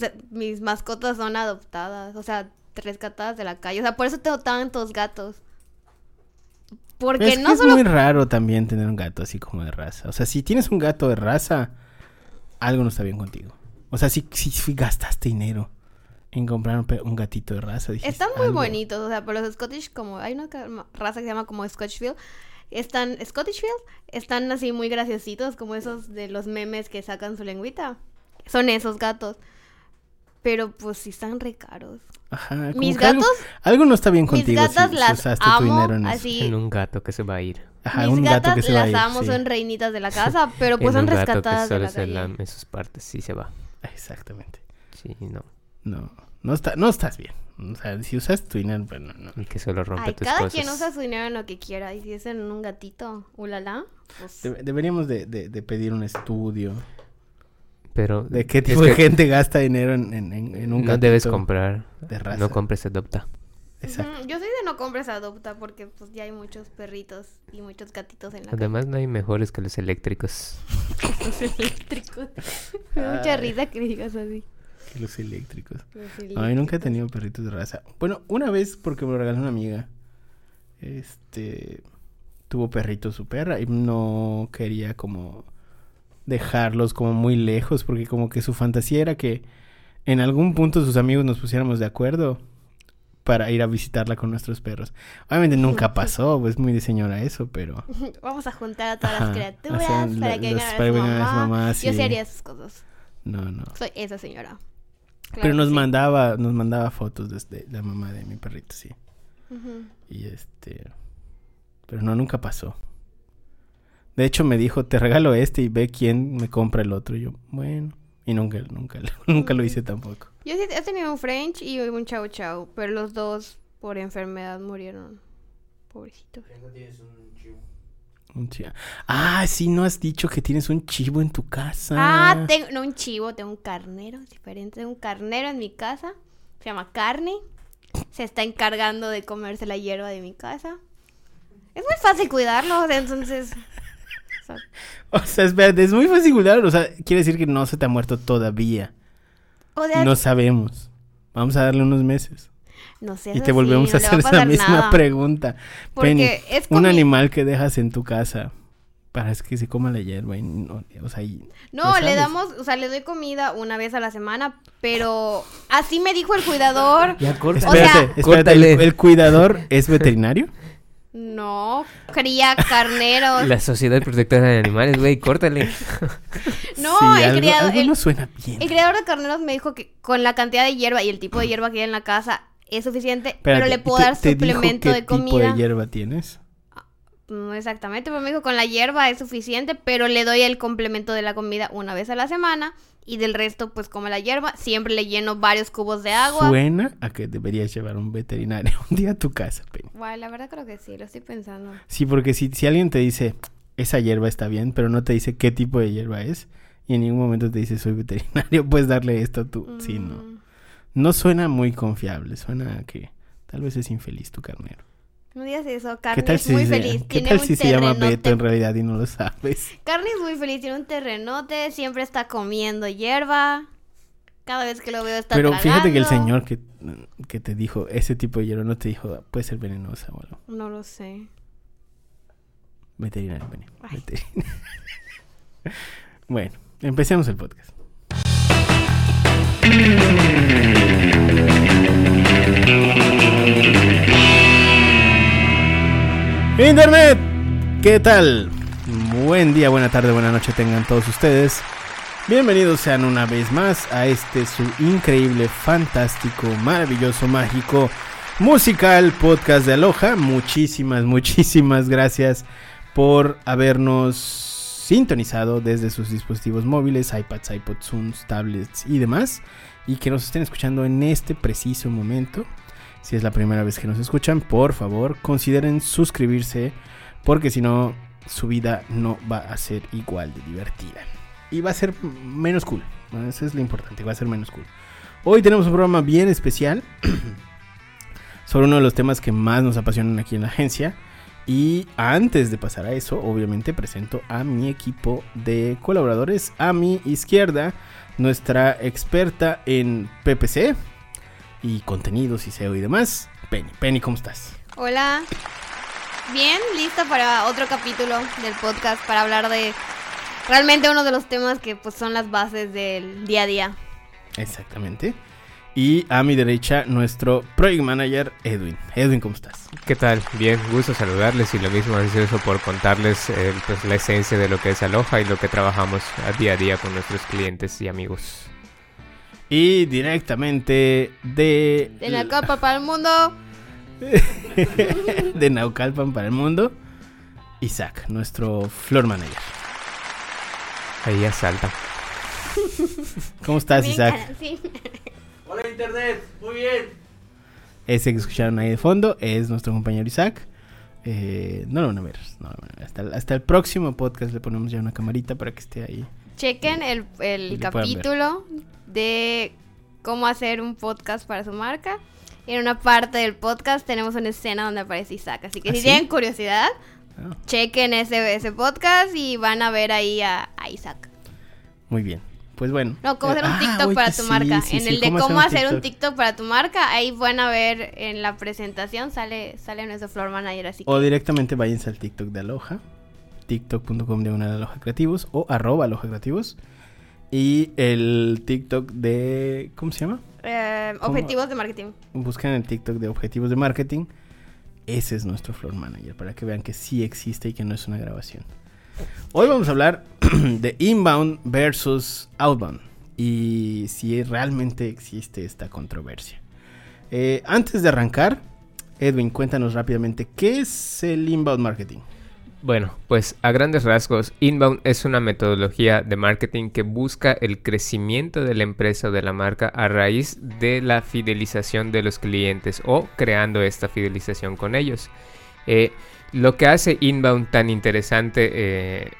mis, mis mascotas son adoptadas, o sea, rescatadas de la calle. O sea, por eso tengo tantos gatos. Porque es no que es solo muy raro también tener un gato así como de raza. O sea, si tienes un gato de raza, algo no está bien contigo. O sea, si, si, si gastaste dinero en comprar un, gatito de raza, dijiste, Están muy algo- bonitos, o sea, pero los Scottish, como hay una raza que se llama como Scotchfield, están, Scottishfield, están así muy graciositos, como esos de los memes que sacan su lengüita. Son esos gatos. Pero pues sí están re caros. Ajá, como Mis que algo- gatos, Algo, no está bien mis contigo gatas si, si las usaste tu amo, dinero en así. En un gato que se va a ir. Ajá, mis un gato gatas que se va a las ir, amo, sí. son reinitas de la casa, pero pues en son un gato que rescatadas de solo la se lame sus partes, sí se va. Exactamente. Sí, no. No, no, está, no estás bien. O sea, si usas tu dinero, pues no. Y que solo rompe Ay, tus cada cosas. quien usa su dinero en lo que quiera. Y si es en un gatito, ulala, pues... Debe- deberíamos de, de- de pedir un estudio Pero de qué tipo de que gente gasta dinero en, en, en- en un no gatito debes comprar. de raza. No compres, adopta. Exacto. Yo soy de no compres adopta porque pues ya hay muchos perritos y muchos gatitos en la Además, no hay mejores que los eléctricos. Los eléctricos. Me da mucha risa que digas así. Que Los eléctricos. Los No, yo nunca he eléctricos. tenido perritos de raza. Bueno, una vez porque me lo regaló una amiga. Este tuvo perrito su perra y no quería como dejarlos como muy lejos porque como que su fantasía era que en algún punto sus amigos nos pusiéramos de acuerdo para ir a visitarla con nuestros perros. Obviamente nunca pasó, pues muy de señora eso, pero Vamos a juntar a todas Ajá, las criaturas o sea, para la- que vengan a a su mamá. Yo sí. haría esas cosas. no, no. Soy esa señora. Pero nos sí. mandaba, nos mandaba fotos desde la mamá de mi perrito, sí. Y este. Pero no, nunca pasó. De hecho, me dijo, te regalo este y ve quién me compra el otro. Y yo, bueno. Y nunca, nunca, nunca lo hice tampoco. Yo sí he tenido un French y un Chau Chau, pero los dos por enfermedad murieron. Pobrecitos. Un chi- Ah, sí, no has dicho que tienes un chivo en tu casa. Ah, tengo, no un chivo, tengo un carnero, es diferente. Tengo un carnero en mi casa, se llama Carne. Se está encargando de comerse la hierba de mi casa. Es muy fácil cuidarlo, o sea, entonces... o sea, O sea, espérate, es muy fácil cuidar. O sea, quiere decir que no se te ha muerto todavía. o sea, No sabemos. Vamos a darle unos meses. no sé. Y te volvemos sí, a hacer esa misma nada. pregunta. Porque Penny, es un animal que dejas en tu casa para que se coma la hierba. y no- o sea, y- No, ¿lo le damos, o sea, le doy comida una vez a la semana, pero así me dijo el cuidador. Ya corta. O sea- Espérate, espérate, ¿el, Córtale. el cuidador es veterinario? No, cría carneros. La Sociedad Protectora de Animales, güey, córtale. No, Sí, el algo, criado- algo el- no suena bien. El criador de carneros me dijo que con la cantidad de hierba y el tipo de hierba que hay en la casa es suficiente, pero le puedo ¿te- dar te dijo suplemento qué de tipo comida. de hierba tienes? No exactamente, pero me dijo con la hierba es suficiente, pero le doy el complemento de la comida una vez a la semana y del resto pues como la hierba, siempre le lleno varios cubos de agua. Suena a que deberías llevar un veterinario un día a tu casa, Penny. Guay, la verdad creo que sí, lo estoy pensando. Sí, porque si, si alguien te dice, esa hierba está bien, pero no te dice qué tipo de hierba es, y en ningún momento te dice, soy veterinario, puedes darle esto tú. Sí, no. Mm, No suena muy confiable, suena a que tal vez es infeliz tu carnero. No digas eso, ¿Qué Carne tal es muy feliz. ¿qué tiene tal un si se llama terrenote. Beto en realidad y no lo sabes? Carne es muy feliz, tiene un terrenote, siempre está comiendo hierba. Cada vez que lo veo está Pero fíjate que el señor que, que te dijo ese tipo de hierba no te dijo, puede ser venenosa o algo. No lo sé. Veterinario. Ay. Veterinario. bueno, empecemos el podcast. Internet, ¿qué tal? Buen día, buena tarde, buena noche tengan todos ustedes. Bienvenidos sean una vez más a este su increíble, fantástico, maravilloso, mágico, musical podcast de Aloha. Muchísimas, muchísimas gracias por habernos sintonizado desde sus dispositivos móviles, iPads, iPods, Zooms, tablets y demás. Y que nos estén escuchando en este preciso momento. Si es la primera vez que nos escuchan, por favor, consideren suscribirse. Porque si no, su vida no va a ser igual de divertida. Y va a ser menos cool. Eso es lo importante, va a ser menos cool. Hoy tenemos un programa bien especial sobre uno de los temas que más nos apasionan aquí en la agencia. Y antes de pasar a eso, obviamente presento a mi equipo de colaboradores. A mi izquierda, nuestra experta en PPC y contenidos y SEO y demás, Penny. Penny, ¿cómo estás? Hola. Bien, lista para otro capítulo del podcast para hablar de realmente uno de los temas que pues son las bases del día a día. Exactamente. Y a mi derecha, nuestro Project Manager, Edwin. Edwin, ¿cómo estás? ¿Qué tal? Bien, gusto saludarles y lo mismo ansioso por contarles eh, pues, la esencia de lo que es Aloha y lo que trabajamos a día a día con nuestros clientes y amigos. Y directamente de... De la capa para el mundo. de Naucalpan para el mundo, Isaac, nuestro floor manager. Ahí asalta. ¿Cómo estás, Isaac? sí. Hola Internet, muy bien. Ese que escucharon ahí de fondo es nuestro compañero Isaac. Eh, no lo van a ver, no lo van a ver. Hasta, el- hasta el próximo podcast le ponemos ya una camarita para que esté ahí. Chequen el, el Y capítulo de cómo hacer un podcast para su marca. Y en una parte del podcast tenemos una escena donde aparece Isaac. Así que ¿Ah, si sí? tienen curiosidad, Ah, chequen ese, ese podcast y van a ver ahí a, a Isaac. muy bien. Pues bueno. No, cómo hacer un Ah, TikTok oye, para tu sí, marca. sí, en el de cómo hacer un TikTok para tu marca, ahí van a ver en la presentación, sale, sale nuestro floor manager. Así que O directamente váyanse al TikTok de Aloha. TikTok.com diagonal Aloha Creativos o arroba Aloha Creativos. Y el TikTok de... ¿Cómo se llama? eh, ¿Cómo? objetivos de marketing. Buscan el TikTok de Objetivos de Marketing. Ese es nuestro floor manager para que vean que sí existe y que no es una grabación. Hoy vamos a hablar de inbound versus outbound y si realmente existe esta controversia. Eh, antes de arrancar, Edwin, cuéntanos rápidamente qué es el inbound marketing. Bueno, pues a grandes rasgos, Inbound es una metodología de marketing que busca el crecimiento de la empresa o de la marca a raíz de la fidelización de los clientes o creando esta fidelización con ellos. Eh, lo que hace Inbound tan interesante, eh,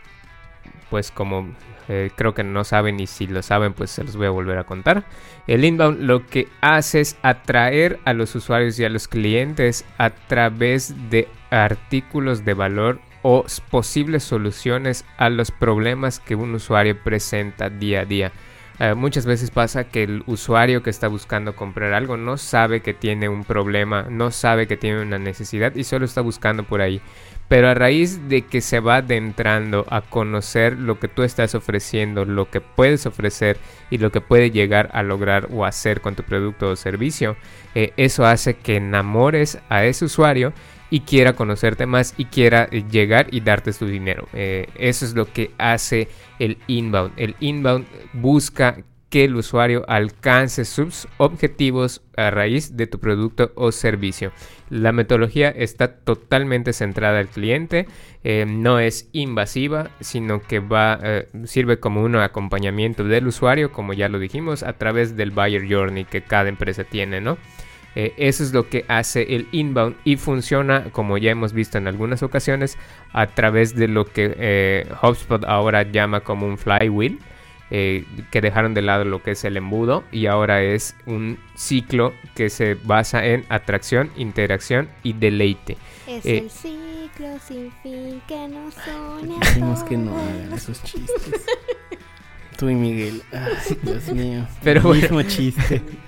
pues como eh, creo que no saben y si lo saben, pues se los voy a volver a contar. El inbound lo que hace es atraer a los usuarios y a los clientes a través de artículos de valor o posibles soluciones a los problemas que un usuario presenta día a día. Eh, muchas veces pasa que el usuario que está buscando comprar algo no sabe que tiene un problema, no sabe que tiene una necesidad y solo está buscando por ahí. Pero a raíz de que se va adentrando a conocer lo que tú estás ofreciendo, lo que puedes ofrecer y lo que puede llegar a lograr o hacer con tu producto o servicio, eh, eso hace que enamores a ese usuario y quiera conocerte más y quiera eh, llegar y darte su dinero. Eh, eso es lo que hace el inbound. El inbound busca que el usuario alcance sus objetivos a raíz de tu producto o servicio. La metodología está totalmente centrada al cliente, eh, no es invasiva, sino que va, sirve como un acompañamiento del usuario, como ya lo dijimos, a través del buyer journey que cada empresa tiene, ¿no? Eh, eso es lo que hace el inbound y funciona, como ya hemos visto en algunas ocasiones, a través de lo que eh, HubSpot ahora llama como un flywheel, eh, que dejaron de lado lo que es el embudo y ahora es un ciclo que se basa en atracción, interacción y deleite. Es Eh, el ciclo sin fin que nos Dijimos que no hagan esos chistes. Tú y Miguel. Ay, Dios mío. Pero el bueno. mismo chiste.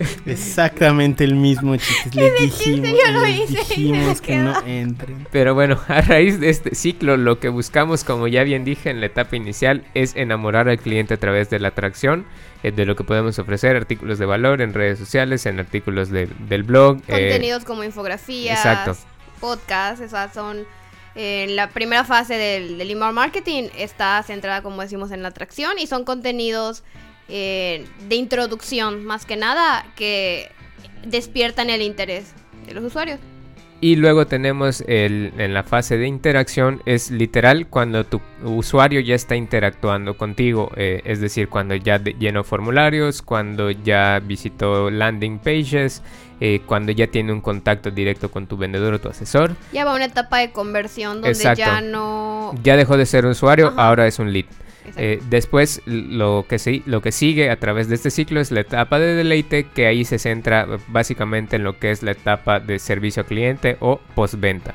Exactamente el mismo chiste. Les dijimos, yo lo hice dijimos que no entren. Pero bueno, a raíz de este ciclo, lo que buscamos, como ya bien dije en la etapa inicial, es enamorar al cliente a través de la atracción, eh, de lo que podemos ofrecer, artículos de valor en redes sociales, en artículos de- del blog. eh, Contenidos como infografías, exacto. podcasts, esas son eh, la primera fase del, del inbound marketing está centrada, como decimos, en la atracción y son contenidos eh, de introducción, más que nada, que despiertan el interés de los usuarios. Y luego tenemos el, en la fase de interacción, es literal cuando tu usuario ya está interactuando contigo, eh, es decir, cuando ya de- llenó formularios, cuando ya visitó landing pages, eh, cuando ya tiene un contacto directo con tu vendedor o tu asesor, Ya va a una etapa de conversión donde Exacto. ya no... ya dejó de ser un usuario, Ajá. ahora es un lead. Eh, después lo que, si- lo que sigue a través de este ciclo es la etapa de deleite, que ahí se centra eh, básicamente en lo que es la etapa de servicio al cliente o postventa.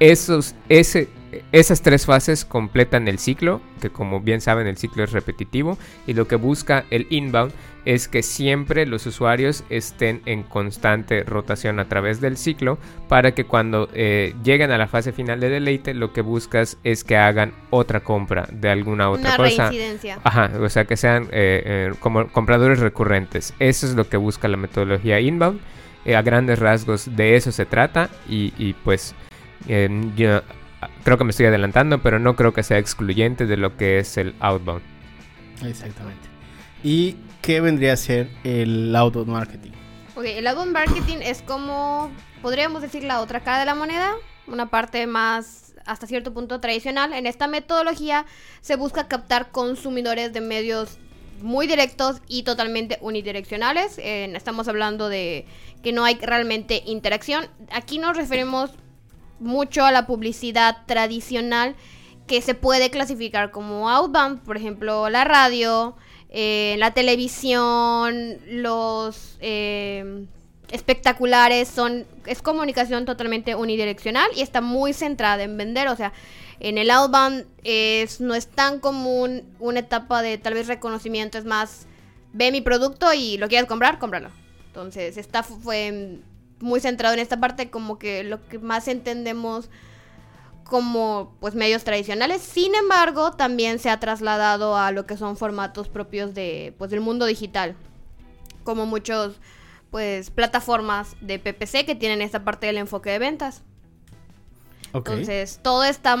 esos, ese, esas tres fases completan el ciclo, que como bien saben el ciclo es repetitivo, y lo que busca el inbound es que siempre los usuarios estén en constante rotación a través del ciclo para que cuando eh, lleguen a la fase final de deleite lo que buscas es que hagan otra compra de alguna otra Una cosa. reincidencia. Ajá, o sea que sean eh, eh, como compradores recurrentes. Eso es lo que busca la metodología inbound. A grandes rasgos de eso se trata y, y, pues yo creo que me estoy adelantando, pero no creo que sea excluyente de lo que es el outbound. Exactamente. ¿Y qué vendría a ser el outbound marketing? Ok, el outbound marketing es como, podríamos decir, la otra cara de la moneda, una parte más hasta cierto punto tradicional. En esta metodología se busca captar consumidores de medios muy directos y totalmente unidireccionales. Eh, estamos hablando de que no hay realmente interacción. Aquí nos referimos mucho a la publicidad tradicional que se puede clasificar como outbound, por ejemplo, la radio, eh, la televisión, los eh, espectaculares, son es comunicación totalmente unidireccional y está muy centrada en vender, o sea, en el outbound es, no es tan común una etapa de tal vez reconocimiento, es más, ve mi producto y lo quieres comprar, cómpralo. Entonces, esta fue muy centrado en esta parte como que lo que más entendemos como pues medios tradicionales. Sin embargo, también se ha trasladado a lo que son formatos propios de pues del mundo digital, como muchos pues plataformas de PPC que tienen esta parte del enfoque de ventas. Okay. Entonces, todo está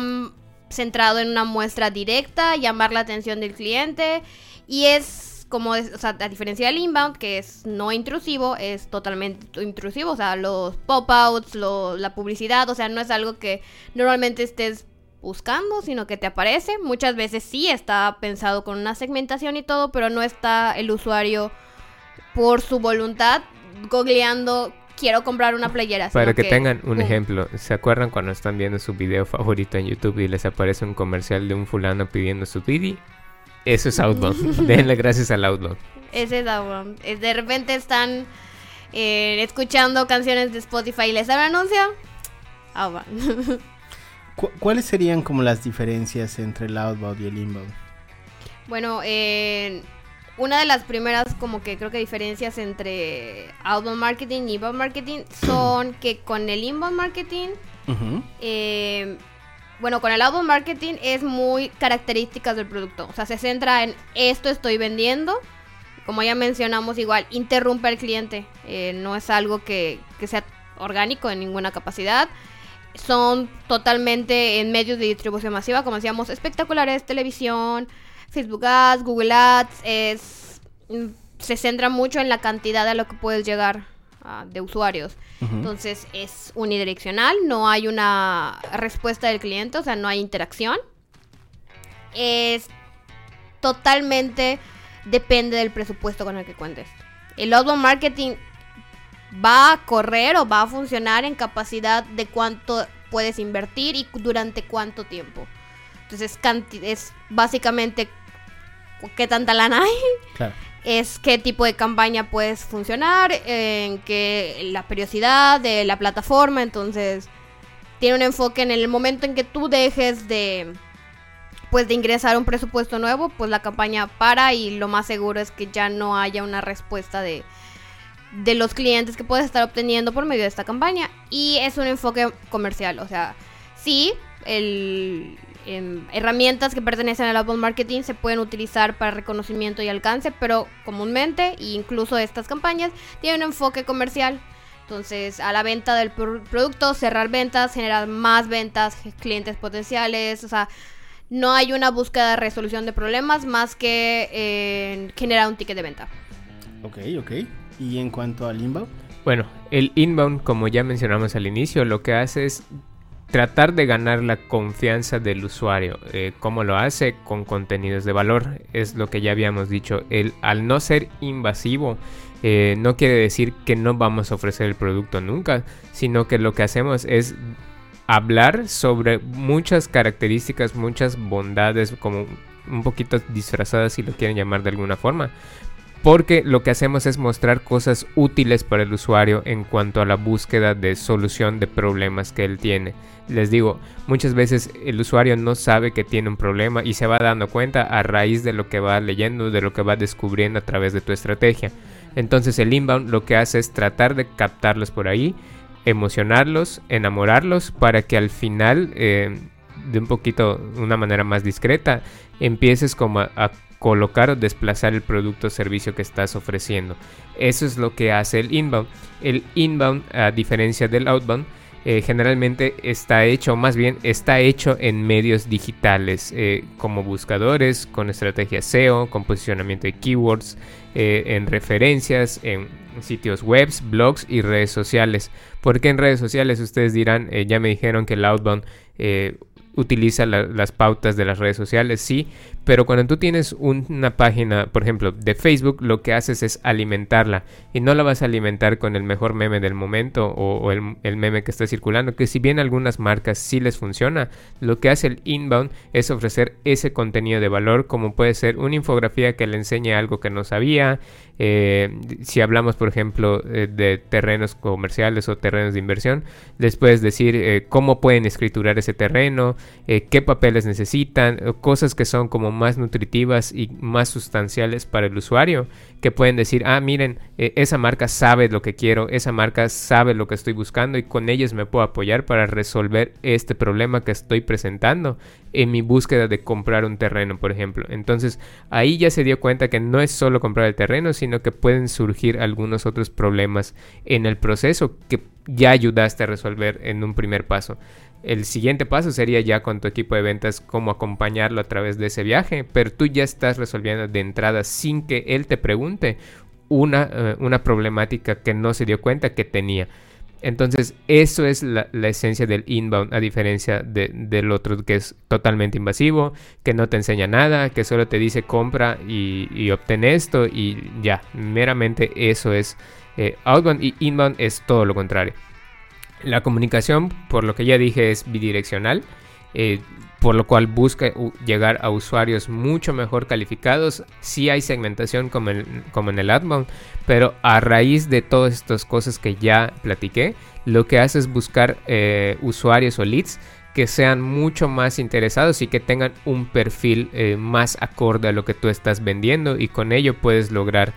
centrado en una muestra directa, llamar la atención del cliente y es como, es, o sea, a diferencia del inbound, que es no intrusivo, es totalmente intrusivo, o sea, los pop-outs, lo, la publicidad, o sea, no es algo que normalmente estés buscando, sino que te aparece. Muchas veces sí está pensado con una segmentación y todo, pero no está el usuario por su voluntad googleando quiero comprar una playera. Para que, que, tengan un ejemplo, ¿se acuerdan cuando están viendo su video favorito en YouTube y les aparece un comercial de un fulano pidiendo su Didi? Eso es outbound. Denle gracias al outbound. Ese es outbound. De repente están eh, escuchando canciones de Spotify y les dan un anuncio. Outbound. ¿Cu ¿Cuáles serían como las diferencias entre el outbound y el inbound? Bueno, eh, una de las primeras como que creo que diferencias entre outbound marketing y inbound marketing son que con el inbound marketing uh -huh. eh, bueno, con el outbound marketing es muy características del producto. O sea, se centra en esto estoy vendiendo. Como ya mencionamos, igual interrumpe al cliente. Eh, no es algo que, que, sea orgánico en ninguna capacidad. Son totalmente en medios de distribución masiva, como decíamos, espectaculares, televisión, Facebook Ads, Google Ads. Es, se centra mucho en la cantidad a lo que puedes llegar uh, de usuarios. Uh -huh. Entonces es unidireccional, no hay una respuesta del cliente, o sea, no hay interacción. Es totalmente depende del presupuesto con el que cuentes. El outbound marketing va a correr o va a funcionar en capacidad de cuánto puedes invertir y durante cuánto tiempo. Entonces es básicamente qué tanta lana hay. Claro es qué tipo de campaña puedes funcionar, en qué la periodicidad de la plataforma, entonces tiene un enfoque en el momento en que tú dejes de pues de ingresar un presupuesto nuevo, pues la campaña para y lo más seguro es que ya no haya una respuesta de de los clientes que puedes estar obteniendo por medio de esta campaña. Y es un enfoque comercial, o sea, sí, el, eh, herramientas que pertenecen al outbound marketing se pueden utilizar para reconocimiento y alcance, pero comúnmente, e incluso estas campañas, tienen un enfoque comercial. Entonces, a la venta del producto, cerrar ventas, generar más ventas, clientes potenciales, o sea, no hay una búsqueda de resolución de problemas más que eh, generar un ticket de venta. Ok, ok. ¿Y en cuanto al inbound? Bueno, el inbound, como ya mencionamos al inicio, lo que hace es tratar de ganar la confianza del usuario. Eh, ¿Cómo lo hace? Con contenidos de valor. Es lo que ya habíamos dicho. El, al no ser invasivo, eh, no quiere decir que no vamos a ofrecer el producto nunca, sino que lo que hacemos es hablar sobre muchas características, muchas bondades, como un poquito disfrazadas si lo quieren llamar de alguna forma. Porque lo que hacemos es mostrar cosas útiles para el usuario en cuanto a la búsqueda de solución de problemas que él tiene. Les digo, muchas veces el usuario no sabe que tiene un problema y se va dando cuenta a raíz de lo que va leyendo, de lo que va descubriendo a través de tu estrategia. Entonces el inbound lo que hace es tratar de captarlos por ahí, emocionarlos, enamorarlos para que al final, eh, de un poquito, una manera más discreta, empieces como a colocar o desplazar el producto o servicio que estás ofreciendo. Eso es lo que hace el inbound. El inbound, a diferencia del outbound, eh, generalmente está hecho, o más bien está hecho en medios digitales, eh, como buscadores, con estrategia SEO, con posicionamiento de keywords, eh, en referencias, en sitios web, blogs y redes sociales. Porque en redes sociales ustedes dirán, ya me dijeron que el outbound utiliza las pautas de las redes sociales, sí, pero cuando tú tienes una página, por ejemplo, de Facebook, lo que haces es alimentarla y no la vas a alimentar con el mejor meme del momento o, el, meme que está circulando, que si bien algunas marcas sí les funciona, lo que hace el inbound es ofrecer ese contenido de valor, como puede ser una infografía que le enseñe algo que no sabía, eh, si hablamos, por ejemplo, eh, de terrenos comerciales o terrenos de inversión, les puedes decir eh, cómo pueden escriturar ese terreno, qué papeles necesitan, cosas que son como más nutritivas y más sustanciales para el usuario, que pueden decir, ah, miren, esa marca sabe lo que quiero, esa marca sabe lo que estoy buscando y con ellos me puedo apoyar para resolver este problema que estoy presentando en mi búsqueda de comprar un terreno, por ejemplo. Entonces ahí ya se dio cuenta que no es solo comprar el terreno, sino que pueden surgir algunos otros problemas en el proceso que ya ayudaste a resolver en un primer paso. El siguiente paso sería ya con tu equipo de ventas cómo acompañarlo a través de ese viaje, pero tú ya estás resolviendo de entrada sin que él te pregunte una, eh, una problemática que no se dio cuenta que tenía. Entonces, eso es la, esencia del inbound, a diferencia del otro que es totalmente invasivo, que no te enseña nada, que solo te dice compra y, obtén esto y ya, meramente eso es eh, outbound y inbound es todo lo contrario. La comunicación, por lo que ya dije, es bidireccional. Eh, por lo cual busca llegar a usuarios mucho mejor calificados. Si hay segmentación como, en el AdMount, pero a raíz de todas estas cosas que ya platiqué, lo que hace es buscar eh, usuarios o leads que sean mucho más interesados y que tengan un perfil eh, más acorde a lo que tú estás vendiendo y con ello puedes lograr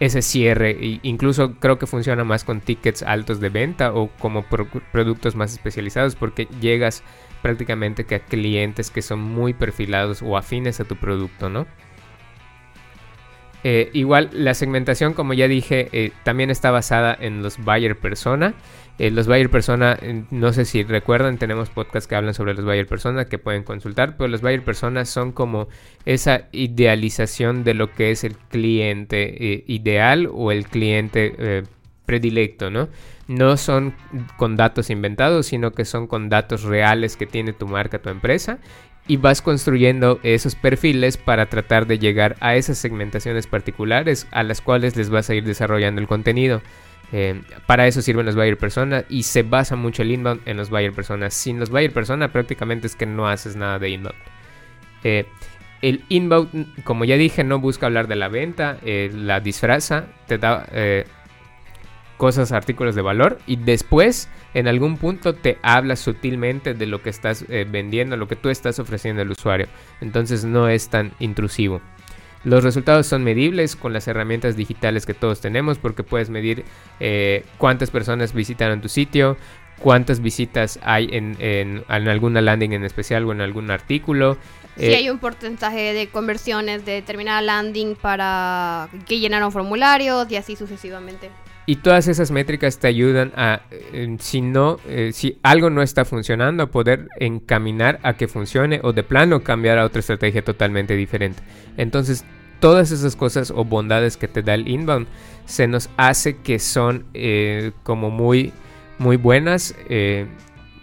ese cierre. E incluso creo que funciona más con tickets altos de venta o como productos más especializados porque llegas prácticamente que a clientes que son muy perfilados o afines a tu producto, ¿no? Eh, igual la segmentación, como ya dije, eh, también está basada en los buyer persona. Eh, los buyer persona, no sé si recuerdan, tenemos podcasts que hablan sobre los buyer persona que pueden consultar, pero los buyer persona son como esa idealización de lo que es el cliente ideal o el cliente predilecto, ¿no? no son con datos inventados, sino que son con datos reales que tiene tu marca, tu empresa. Y vas construyendo esos perfiles para tratar de llegar a esas segmentaciones particulares a las cuales les vas a ir desarrollando el contenido. Eh, para eso sirven los buyer persona y se basa mucho el inbound en los buyer personas. Sin los buyer persona prácticamente es que no haces nada de inbound. Eh, el inbound, como ya dije, no busca hablar de la venta, eh, la disfraza, te da cosas, artículos de valor y después en algún punto te habla sutilmente de lo que estás eh, vendiendo, lo que tú estás ofreciendo al usuario. Entonces no es tan intrusivo. Los resultados son medibles con las herramientas digitales que todos tenemos porque puedes medir eh, cuántas personas visitaron tu sitio, cuántas visitas hay en, en, alguna landing en especial o en algún artículo. Si eh, hay un porcentaje de conversiones de determinada landing para que llenaron formularios y así sucesivamente. Y todas esas métricas te ayudan a, eh, si no, eh, si algo no está funcionando, poder encaminar a que funcione o de plano cambiar a otra estrategia totalmente diferente. Entonces, todas esas cosas o bondades que te da el inbound se nos hace que son eh, como muy, muy buenas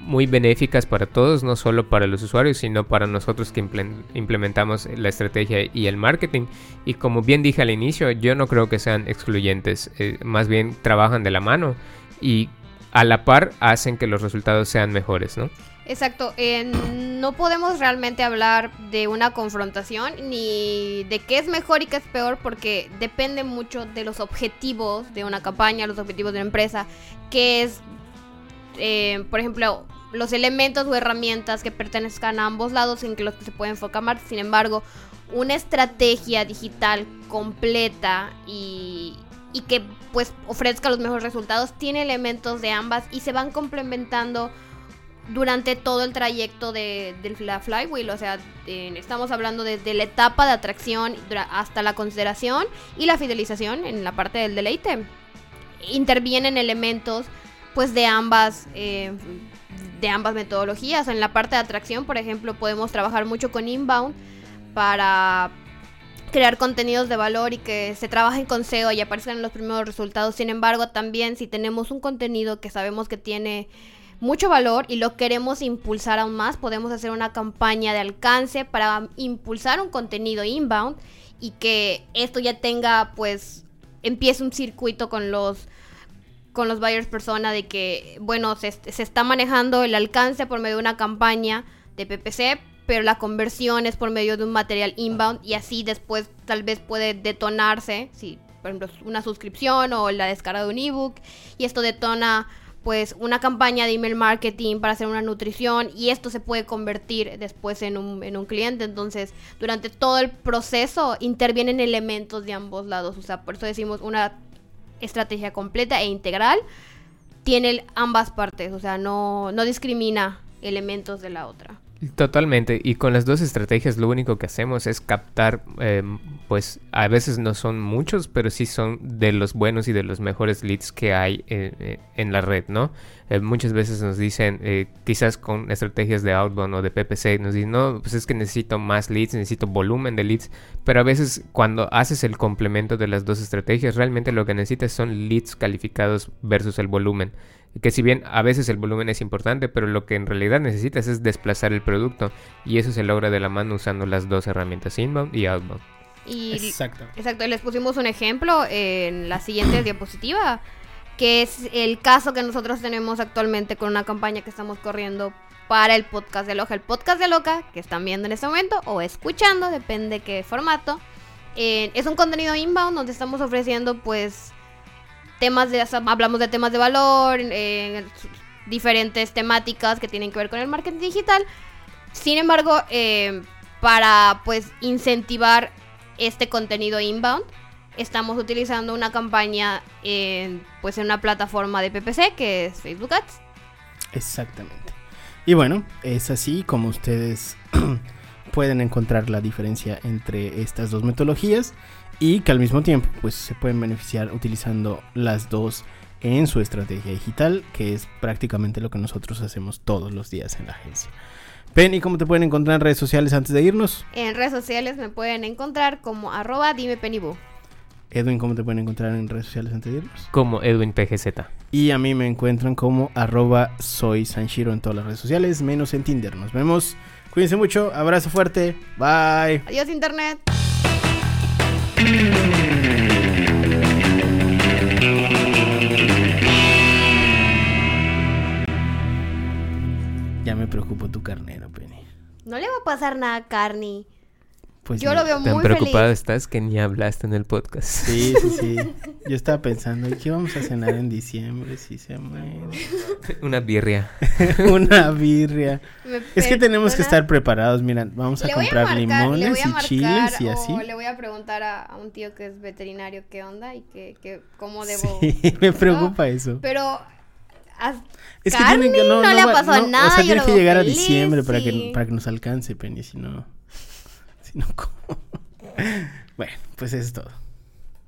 muy benéficas para todos, no solo para los usuarios, sino para nosotros que implementamos la estrategia y el marketing. Y como bien dije al inicio, yo no creo que sean excluyentes, eh, más bien trabajan de la mano y a la par hacen que los resultados sean mejores, ¿no? Exacto, eh, no podemos realmente hablar de una confrontación ni de qué es mejor y qué es peor porque depende mucho de los objetivos de una campaña, los objetivos de una empresa, que es, eh, por ejemplo, los elementos o herramientas que pertenezcan a ambos lados en que los que se pueden enfocar más. Sin embargo, una estrategia digital completa y, y que pues ofrezca los mejores resultados tiene elementos de ambas y se van complementando durante todo el trayecto de, de la flywheel. O sea, estamos hablando desde la etapa de atracción hasta la consideración y la fidelización en la parte del deleite. Intervienen elementos pues de ambas eh, de ambas metodologías. En la parte de atracción, por ejemplo, podemos trabajar mucho con inbound para crear contenidos de valor y que se trabajen con SEO y aparezcan los primeros resultados. Sin embargo, también si tenemos un contenido que sabemos que tiene mucho valor y lo queremos impulsar aún más, podemos hacer una campaña de alcance para impulsar un contenido inbound y que esto ya tenga pues empiece un circuito con los con los buyers persona de que bueno se, se está manejando el alcance por medio de una campaña de PPC pero la conversión es por medio de un material inbound y así después tal vez puede detonarse si por ejemplo una suscripción o la descarga de un ebook y esto detona pues una campaña de email marketing para hacer una nutrición y esto se puede convertir después en un, en un cliente. Entonces, durante todo el proceso intervienen elementos de ambos lados. O sea, por eso decimos una estrategia completa e integral tiene ambas partes. O sea, no, no discrimina elementos de la otra. Totalmente, y con las dos estrategias lo único que hacemos es captar, eh, pues a veces no son muchos, pero sí son de los buenos y de los mejores leads que hay eh, eh, en la red, ¿no? Eh, muchas veces nos dicen, eh, quizás con estrategias de outbound o de PPC, nos dicen, no, pues es que necesito más leads, necesito volumen de leads, pero a veces cuando haces el complemento de las dos estrategias, realmente lo que necesitas son leads calificados versus el volumen que si bien a veces el volumen es importante, pero lo que en realidad necesitas es desplazar el producto y eso se logra de la mano usando las dos herramientas inbound y outbound. Y Exacto. Exacto, les pusimos un ejemplo en la siguiente diapositiva, que es el caso que nosotros tenemos actualmente con una campaña que estamos corriendo para el podcast de Loja. El podcast de Loca, que están viendo en este momento o escuchando, depende qué formato. Eh, es un contenido inbound donde estamos ofreciendo pues temas de, hablamos de temas de valor, eh, diferentes temáticas que tienen que ver con el marketing digital. Sin embargo, eh, para pues incentivar este contenido inbound, estamos utilizando una campaña en, pues en una plataforma de PPC que es Facebook Ads. Exactamente. Y bueno, es así como ustedes pueden encontrar la diferencia entre estas dos metodologías y que al mismo tiempo pues se pueden beneficiar utilizando las dos en su estrategia digital, que es prácticamente lo que nosotros hacemos todos los días en la agencia. Penny, ¿cómo te pueden encontrar en redes sociales antes de irnos? En redes sociales me pueden encontrar como arroba dime pennybu. Edwin, ¿cómo te pueden encontrar en redes sociales antes de irnos? Como Edwin PGZ. Y a mí me encuentran como arroba soy Sanshiro en todas las redes sociales, menos en Tinder. Nos vemos. Cuídense mucho. Abrazo fuerte. Bye. Adiós internet. Ya me preocupó tu carnero, Penny. No le va a pasar nada a Carney. Pues Yo sí. lo veo Tan muy preocupada feliz. estás que ni hablaste en el podcast. Sí, sí, sí. Yo estaba pensando, ¿y qué vamos a cenar en diciembre si se muere? Una birria. Una birria. Es que tenemos que estar preparados. Mira, vamos a Le comprar marcar- le voy limones a y marcar chiles y o así. le voy a preguntar a, a un tío que es veterinario qué onda y que, que cómo debo. Sí, me preocupa eso. Pero Es que tienen que no, no le ha pasado no, nada, O sea, tiene que llegar a feliz, diciembre para que sí. para que nos alcance, Penny, si no Bueno, pues eso es todo.